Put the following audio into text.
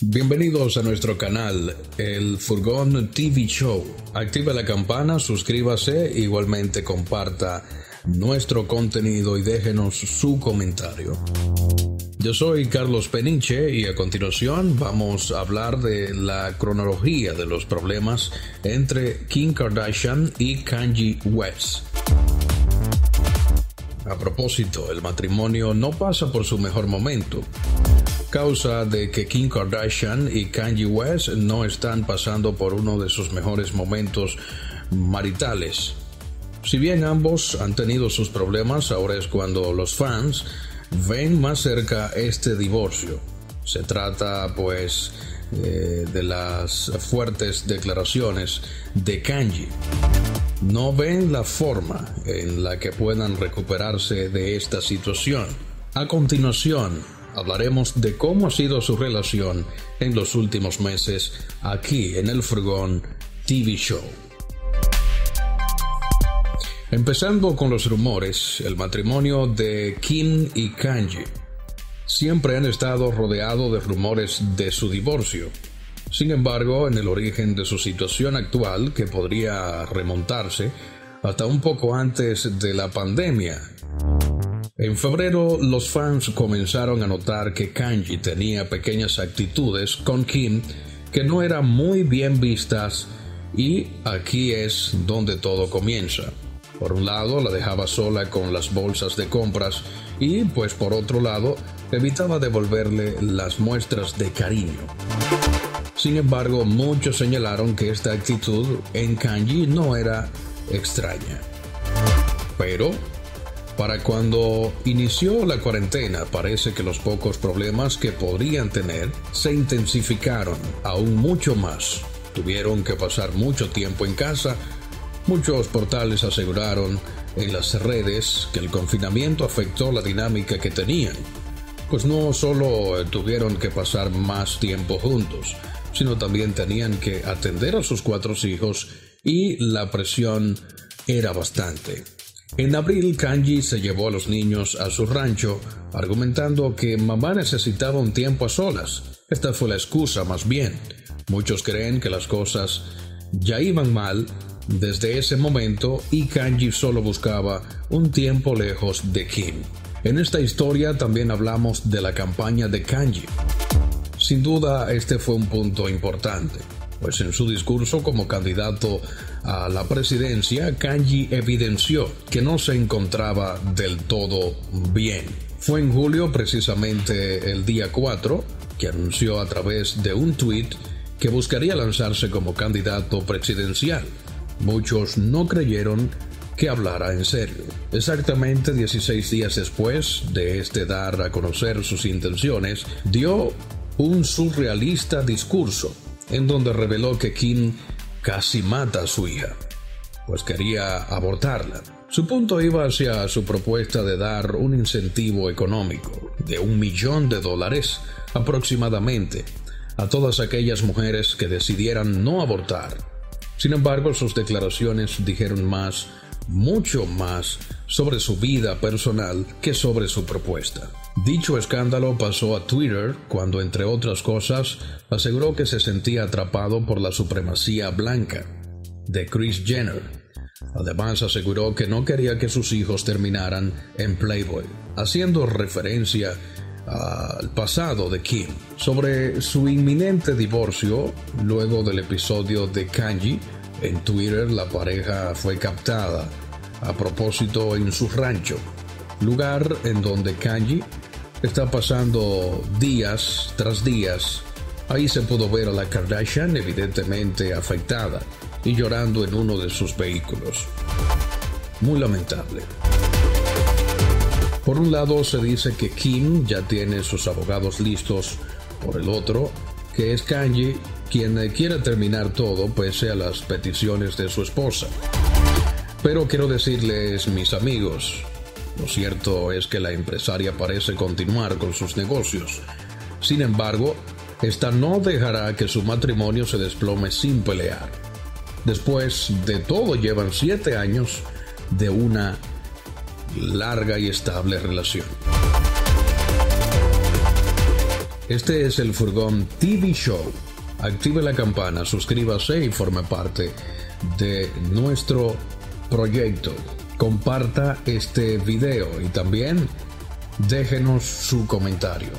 Bienvenidos a nuestro canal, el Furgón TV Show. Activa la campana, suscríbase, igualmente comparta nuestro contenido y déjenos su comentario. Yo soy Carlos Peniche y a continuación vamos a hablar de la cronología de los problemas entre Kim Kardashian y Kanye West. A propósito, el matrimonio no pasa por su mejor momento causa de que Kim Kardashian y Kanye West no están pasando por uno de sus mejores momentos maritales. Si bien ambos han tenido sus problemas, ahora es cuando los fans ven más cerca este divorcio. Se trata pues eh, de las fuertes declaraciones de Kanye. No ven la forma en la que puedan recuperarse de esta situación. A continuación, hablaremos de cómo ha sido su relación en los últimos meses aquí en el Furgón TV Show. Empezando con los rumores, el matrimonio de Kim y Kanye siempre han estado rodeado de rumores de su divorcio. Sin embargo, en el origen de su situación actual, que podría remontarse hasta un poco antes de la pandemia, en febrero, los fans comenzaron a notar que Kanji tenía pequeñas actitudes con Kim que no eran muy bien vistas y aquí es donde todo comienza. Por un lado, la dejaba sola con las bolsas de compras y, pues por otro lado, evitaba devolverle las muestras de cariño. Sin embargo, muchos señalaron que esta actitud en Kanji no era extraña. Pero para cuando inició la cuarentena, parece que los pocos problemas que podrían tener se intensificaron aún mucho más. Tuvieron que pasar mucho tiempo en casa. Muchos portales aseguraron en las redes que el confinamiento afectó la dinámica que tenían, pues no solo tuvieron que pasar más tiempo juntos, sino también tenían que atender a sus cuatro hijos y la presión era bastante. En abril, Kanji se llevó a los niños a su rancho, argumentando que mamá necesitaba un tiempo a solas. Esta fue la excusa más bien. Muchos creen que las cosas ya iban mal desde ese momento y Kanji solo buscaba un tiempo lejos de Kim. En esta historia también hablamos de la campaña de Kanji. Sin duda, este fue un punto importante pues en su discurso como candidato a la presidencia, Kanji evidenció que no se encontraba del todo bien. Fue en julio, precisamente el día 4, que anunció a través de un tuit que buscaría lanzarse como candidato presidencial. Muchos no creyeron que hablara en serio. Exactamente 16 días después de este dar a conocer sus intenciones, dio un surrealista discurso en donde reveló que Kim casi mata a su hija, pues quería abortarla. Su punto iba hacia su propuesta de dar un incentivo económico de un millón de dólares aproximadamente a todas aquellas mujeres que decidieran no abortar. Sin embargo, sus declaraciones dijeron más, mucho más, sobre su vida personal que sobre su propuesta. Dicho escándalo pasó a Twitter cuando, entre otras cosas, aseguró que se sentía atrapado por la supremacía blanca de Chris Jenner. Además aseguró que no quería que sus hijos terminaran en Playboy, haciendo referencia al pasado de Kim. Sobre su inminente divorcio, luego del episodio de Kanji, en Twitter la pareja fue captada a propósito en su rancho, lugar en donde Kanji está pasando días tras días. Ahí se pudo ver a la Kardashian evidentemente afectada y llorando en uno de sus vehículos. Muy lamentable. Por un lado se dice que Kim ya tiene sus abogados listos, por el otro, que es Kanye quien quiere terminar todo pese a las peticiones de su esposa. Pero quiero decirles, mis amigos, lo cierto es que la empresaria parece continuar con sus negocios. Sin embargo, esta no dejará que su matrimonio se desplome sin pelear. Después de todo llevan siete años de una larga y estable relación. Este es el Furgón TV Show. Active la campana, suscríbase y forme parte de nuestro proyecto. Comparta este video y también déjenos su comentario.